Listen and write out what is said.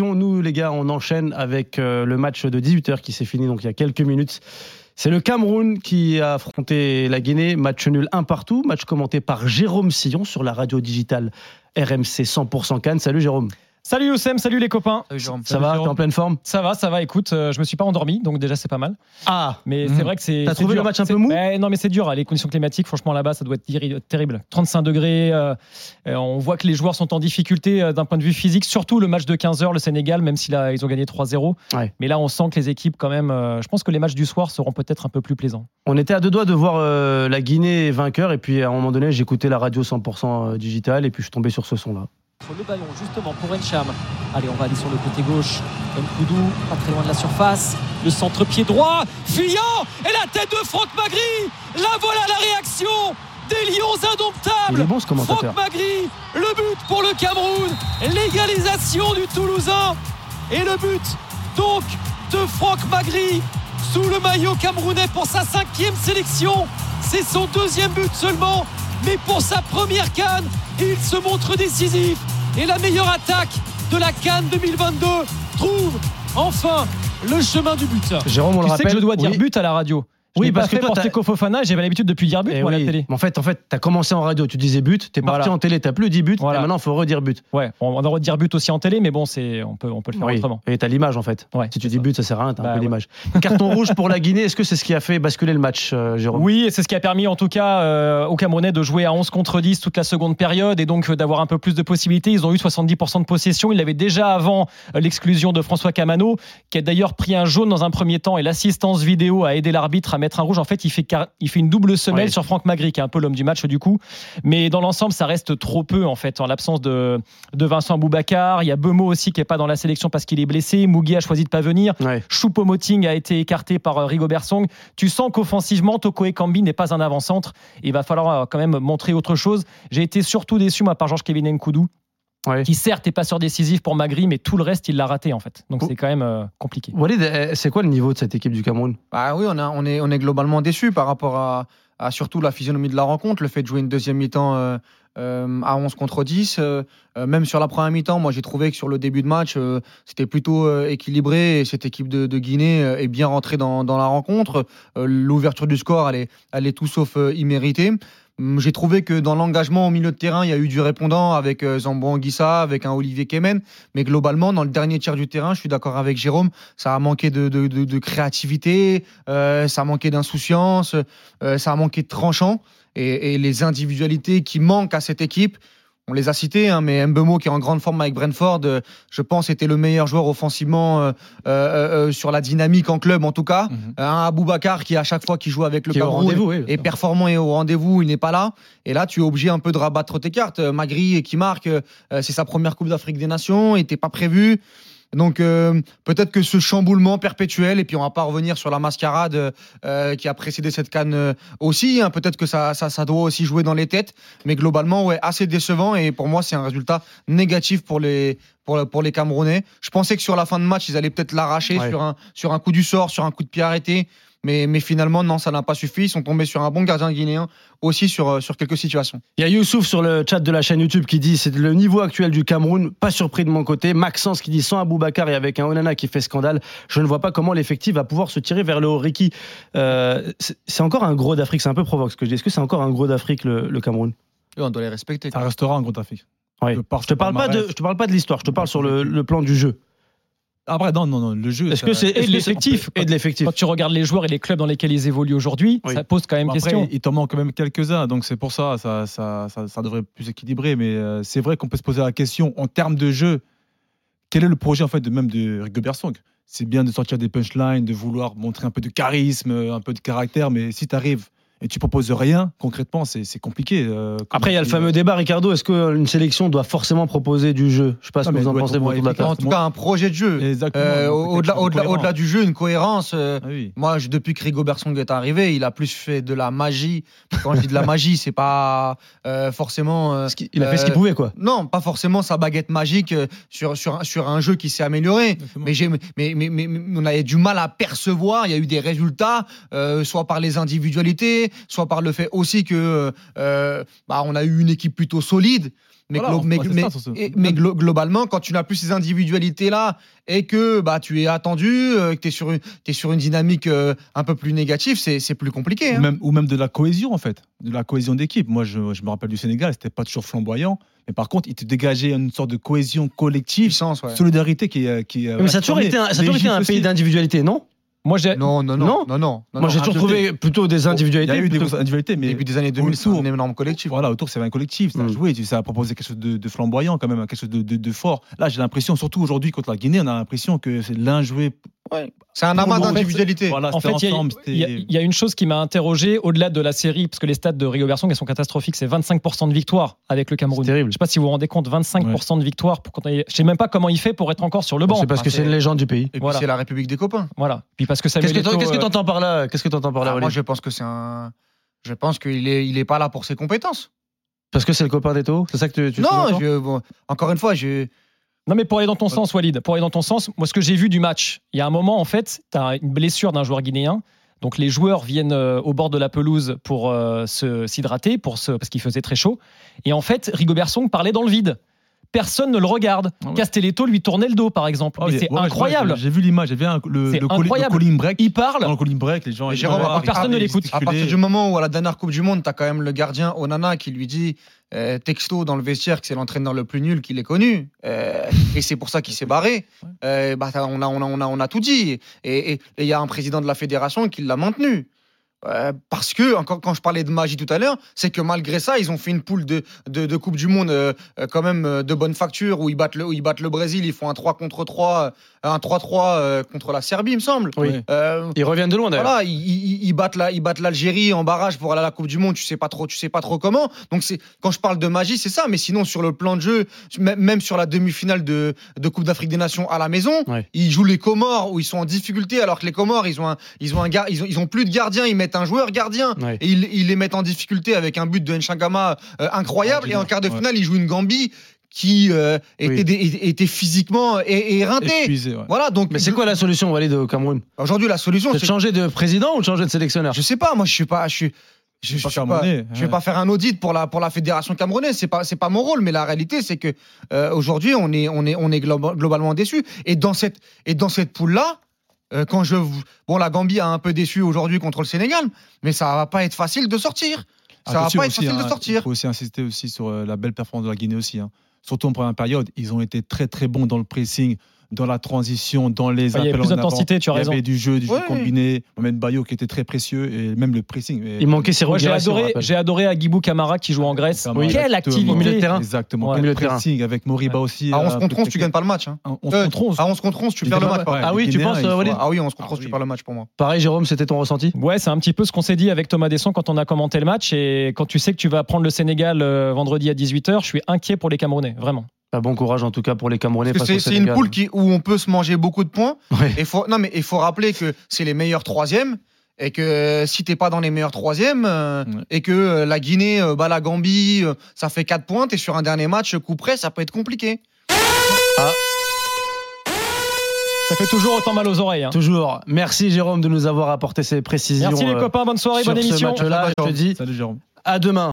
Nous, les gars, on enchaîne avec euh, le match de 18h qui s'est fini donc il y a quelques minutes. C'est le Cameroun qui a affronté la Guinée. Match nul un partout. Match commenté par Jérôme Sillon sur la radio digitale RMC 100% Cannes. Salut Jérôme. Salut Oussem, salut les copains. Salut Jérôme. Ça va, t'es en pleine forme? Ça va, ça va. Écoute, euh, je me suis pas endormi, donc déjà c'est pas mal. Ah Mais c'est vrai que c'est. T'as trouvé dur. le match un peu mou? Non, mais c'est dur. hein. Les conditions climatiques, franchement, là-bas, ça doit être terri- terrible. 35 degrés. euh, euh, on voit que les joueurs sont en difficulté euh, d'un point de vue physique. Surtout le match de 15h, le Sénégal, même si là, ils ont gagné 3-0. Ouais. Mais là, on sent que les équipes, quand même. je pense que les matchs du soir seront peut-être un peu plus plaisants. On était à deux doigts de voir la Guinée vainqueur. Et puis à un moment donné, j'écoutais la radio 100% digital. Et puis je suis tombé sur ce son-là. Le ballon justement pour Encham. Allez, on va aller sur le côté gauche. Nkoudou, pas très loin de la surface. Le centre pied droit. Fuyant Et la tête de Franck Magri La voilà la réaction des Lions indomptables bon. Franck Magri, le but pour le Cameroun, l'égalisation du Toulousain et le but donc de Franck Magri sous le maillot camerounais pour sa cinquième sélection. C'est son deuxième but seulement, mais pour sa première canne, il se montre décisif et la meilleure attaque de la canne 2022 trouve enfin le chemin du but. Jérôme, on tu le sais rappelle. que je dois dire oui. but à la radio. Oui, parce que toi, Seko Fofana, j'avais l'habitude depuis dire but moi à la télé. Mais En fait, en fait, t'as commencé en radio, tu disais but, t'es parti en télé, t'as plus dit but, Voilà. et maintenant il faut redire but. Ouais, on on aurait dire but aussi en télé, mais bon, c'est on peut on peut le faire autrement. Et t'as l'image en fait. Ouais, si tu dis but, ça sert à rien, t'as Bah un peu ouais. l'image. Carton rouge pour la Guinée, est-ce que c'est ce qui a fait basculer le match, euh, Jérôme? Oui, et c'est ce qui a permis en tout cas euh, aux Camerounais de jouer à 11 contre 10 toute la seconde période et donc euh, d'avoir un peu plus de possibilités. Ils ont eu 70% de possession. Ils l'avaient déjà avant l'exclusion de François Camano, qui a d'ailleurs pris un jaune dans un premier temps et l'assistance vidéo a aidé l'arbitre à mettre un rouge. En fait, il fait, car- il fait une double semelle sur Franck Magri, qui est un peu l'homme du match du coup. Mais dans l'ensemble, ça reste trop peu en fait, en l'absence de, de Vincent Boubacar. Il y a Bemo aussi qui est pas dans la sélection parce qu'il est blessé. Mougui a choisi de pas venir. Ouais. Choupo-Moting a été écarté par euh, Rigobert Song. Tu sens qu'offensivement, Toko Ekambi n'est pas un avant-centre. Il va falloir euh, quand même montrer autre chose. J'ai été surtout déçu, moi, par Georges-Kevin Nkoudou, Ouais. qui certes est passeur décisif pour Magri, mais tout le reste, il l'a raté, en fait. Donc Oh. c'est quand même euh, compliqué. Walid, eh, c'est quoi le niveau de cette équipe du Cameroun? Bah oui, on, a- on, est, on est globalement déçu par rapport à, à surtout la physionomie de la rencontre, le fait de jouer une deuxième mi-temps euh, euh, à 11 contre 10. euh, euh, même sur la première mi-temps, moi j'ai trouvé que sur le début de match, c'était plutôt équilibré et cette équipe de, Guinée est bien rentrée dans, la rencontre. L'ouverture du score, elle est, elle est tout sauf imméritée. Hum, J'ai trouvé que dans l'engagement au milieu de terrain, il y a eu du répondant avec Zambo Anguissa, avec un Olivier Kemen. Mais globalement, dans le dernier tiers du terrain, je suis d'accord avec Jérôme, ça a manqué de, créativité, ça a manqué d'insouciance, ça a manqué de tranchant. Et, et les individualités qui manquent à cette équipe, on les a citées, hein, mais Mbemo qui est en grande forme avec Brentford, euh, je pense était le meilleur joueur offensivement euh, euh, sur la dynamique en club en tout cas. Mhm. Un Aboubacar qui à chaque fois qu'il joue avec le Qui est Cameroun oui. est performant et au rendez-vous, il n'est pas là. Et là, tu es obligé un peu de rabattre tes cartes. Magri qui marque, c'est sa première Coupe d'Afrique des Nations, il n'était pas prévu. Donc euh, peut-être que ce chamboulement perpétuel, et puis on va pas revenir sur la mascarade euh, qui a précédé cette canne euh, aussi, hein, peut-être que ça, ça, ça doit aussi jouer dans les têtes, mais globalement, ouais, assez décevant, et pour moi, c'est un résultat négatif pour les, pour, pour les Camerounais. Je pensais que sur la fin de match, ils allaient peut-être l'arracher Ouais. sur, un, sur un coup du sort, sur un coup de pied arrêté, mais, mais finalement, non, ça n'a pas suffi. Ils sont tombés sur un bon gardien guinéen aussi sur, euh, sur quelques situations. Il y a Youssouf sur le chat de la chaîne YouTube qui dit c'est le niveau actuel du Cameroun, pas surpris de mon côté. Maxence qui dit sans Aboubacar et avec un Onana qui fait scandale, je ne vois pas comment l'effectif va pouvoir se tirer vers le haut. Ricky, euh, c'est encore un gros d'Afrique, c'est un peu provoque ce que je dis. Est-ce que c'est encore un gros d'Afrique le, le Cameroun? On doit les respecter. Ça restera un gros par Je te parle pas de, palmarès. je te parle pas de l'histoire, je te parle sur le, le plan du jeu. Après, non, non, non, le jeu. Est-ce que c'est et de est-ce que l'effectif. c'est- et de l'effectif Quand tu regardes les joueurs et les clubs dans lesquels ils évoluent aujourd'hui, Oui. ça pose quand même Bon, après, question. il t'en manque quand même quelques-uns, donc c'est pour ça, ça, ça, ça, ça devrait être plus équilibré. Mais euh, c'est vrai qu'on peut se poser la question en termes de jeu. Quel est le projet en fait de même de Rigobert Song C'est bien de sortir des punchlines, de vouloir montrer un peu de charisme, un peu de caractère, mais si tu arrives et tu proposes rien, concrètement, c'est c'est compliqué. euh, Après, il y a le fameux débat, Ricardo. Est-ce qu'une sélection doit forcément proposer du jeu? Je sais pas ce que vous en pensez, vous, de. En tout cas, un projet de jeu. Exactement. Euh, au-delà, du jeu, une cohérence. euh, Ah oui. Moi, je- depuis que Rigobert Song est arrivé, il a plus fait de la magie. Quand je dis de la magie, c'est pas euh, forcément. euh, Il a fait ce qu'il euh, pouvait, quoi. Non, pas forcément sa baguette magique euh, sur, sur, sur un jeu qui s'est amélioré. Mais, mais, mais, mais, mais on avait du mal à percevoir. Il y a eu des résultats, euh, soit par les individualités, soit par le fait aussi que euh, bah, on a eu une équipe plutôt solide. Mais, Voilà, glo- on- mais, c'est mais- ça, sur ce- et- mais glo- globalement, quand tu n'as plus ces individualités-là et que bah, tu es attendu, euh, que tu es, sur une- t'es sur une dynamique euh, un peu plus négative, c'est c'est plus compliqué. ou hein. même, ou même de la cohésion en fait, de la cohésion d'équipe. Moi, je, je me rappelle du Sénégal, c'était pas toujours flamboyant, mais par contre, il te dégageait une sorte de cohésion collective, Puissance, ouais. solidarité qui, est- qui Mais ça a toujours été un, ça a toujours été un pays d'individualité, non? Moi, j'ai. Non, non, non, Non non, non, non, Moi, j'ai toujours trouvé plutôt des Il y individualités. a eu des plutôt- individualités, mais Début des années 2000, c'est un énorme collectif. Voilà, autour, c'est un collectif, ça a Mm. joué, ça a proposé quelque chose de, de flamboyant quand même, quelque chose de, de- de fort. Là, j'ai l'impression, surtout aujourd'hui contre la Guinée, on a l'impression que c'est l'un C'est un amas d'individualité. Voilà, En fait, il y a- y, une chose qui m'a interrogé au-delà de la série, parce que les stats de Rigobertson elles sont catastrophiques, c'est 25% de victoire avec le Cameroun. C'est terrible. Je sais pas si vous vous rendez compte, 25% de victoire. Pour Je sais même pas comment il fait pour être encore sur le banc. C'est parce que c'est une légende du pays. Et puis Voilà. c'est la République des copains. Voilà. Puis parce que Qu'est-ce que euh, t'entends par là? Qu'est-ce que t'entends par là, Ah, moi, je pense que c'est un. Je pense qu'il est, il est pas là pour ses compétences. Parce que c'est le copain d'Eto? C'est ça que tu, tu non, sous-entends je- bon, encore une fois, je. Non, mais pour aller dans ton sens, Walid, pour aller dans ton sens, moi, ce que j'ai vu du match, il y a un moment, en fait, tu as une blessure d'un joueur guinéen. Donc, les joueurs viennent euh, au bord de la pelouse pour euh, se- s'hydrater, pour se, parce qu'il faisait très chaud. Et en fait, Rigobert Song parlait dans le vide. Personne ne le regarde. Ah ouais. Castelletto lui tournait le dos, par exemple. Ah c'est ouais, incroyable. J'ai vu l'image, j'ai vu un- le, C'est le, calling- incroyable. le calling break. Il parle. Dans le calling break, les gens. Jérôme, personne ne ils l'écoute. À partir du moment où à la dernière Coupe du Monde, tu as quand même le gardien Onana qui lui dit euh, texto dans le vestiaire que c'est l'entraîneur le plus nul qu'il ait connu. Euh, et c'est pour ça qu'il s'est barré. Euh, bah, t'as- on, a, on, a, on, a, on a tout dit. Et il y a un président de la fédération qui l'a maintenu. Euh, parce que, encore quand je parlais de magie tout à l'heure, c'est que malgré ça, ils ont fait une poule de, de, de Coupe du Monde euh, quand même euh, de bonne facture où ils battent le, où ils battent le Brésil, ils font un 3 contre 3, euh, un 3-3 euh, contre la Serbie, il me semble. Oui. Euh, Ils reviennent de loin d'ailleurs. voilà, ils, ils- ils battent la- ils battent l'Algérie en barrage pour aller à la Coupe du Monde. Tu sais pas trop, tu sais pas trop comment. Donc c'est quand je parle de magie, c'est ça. Mais sinon sur le plan de jeu, même sur la demi-finale de, de Coupe d'Afrique des Nations à la maison, ils jouent les Comores où ils sont en difficulté alors que les Comores ils ont un, ils ont un ils ont, ils ont plus de gardien. Ils mettent un joueur gardien Ouais. et ils, ils les mettent en difficulté avec un but de Nchangama euh, incroyable. Et en quart de Ouais. finale, ils jouent une Gambie qui euh, était, Oui. dé- était physiquement é- éreintée. Épuisé, ouais. Voilà, donc Mais c'est quoi la solution, Walid, au Cameroun? Aujourd'hui la solution C'est de changer de président ou de changer de sélectionneur? Je sais pas, moi je suis pas, je suis, je, Camerounais, je vais ouais. pas faire un audit pour la pour la fédération camerounaise, c'est pas c'est pas mon rôle, mais la réalité c'est que euh, aujourd'hui on est on est on est globa- globalement déçu et dans cette et dans cette poule là. Quand je bon la Gambie a un peu déçu aujourd'hui contre le Sénégal, mais ça va pas être facile de sortir. Ça va pas être facile hein, de Il sortir. faut aussi insister aussi sur euh, la belle performance de la Guinée aussi. hein. Surtout en première période, ils ont été très très bons dans le pressing, dans la transition, dans les Il y avait appels plus d'intensité, tu as Il y raison. avait du jeu, du jeu Ouais. combiné. Mohamed Bayo qui était très précieux et même le pressing. Et- Il manquait ses j'ai on adoré, j'ai adoré Agibou Camara qui joue en Grèce. Oui. Quelle exactement. Au milieu de activité terrain. Exactement. Ouais. Quel Milieu de terrain. pressing avec Moriba aussi. À 11 euh, contre 11, tu gagnes pas le match. hein. Un 11 Euh, contre 11. À 11 contre 11, tu Il perds le match. Ah oui, tu penses, font- Ah oui, 11 contre Ah 11, tu oui. perds le match pour moi. Pareil, Jérôme, c'était ton ressenti? Ouais, c'est un petit peu ce qu'on s'est dit avec Thomas Desson quand on a commenté le match. Et quand tu sais que tu vas prendre le Sénégal euh, vendredi à 18h, je suis inquiet pour les Camerounais, vraiment. Bah, Bon courage en tout cas pour les Camerounais. Parce que c'est une poule qui, où on peut se manger beaucoup de points. Ouais. Et faut, non, mais il faut rappeler que c'est les meilleurs troisièmes. Et que si t'es pas dans les meilleurs troisièmes, euh, Ouais. et que euh, la Guinée euh, bat la Gambie, euh, ça fait 4 points, t'es sur un dernier match, coup près, ça peut être compliqué. Ça fait toujours autant mal aux oreilles. hein. Toujours. Merci Jérôme de nous avoir apporté ces précisions. Merci les euh, copains, bonne soirée, sur bonne ce émission. Je te dis Salut Jérôme. à demain.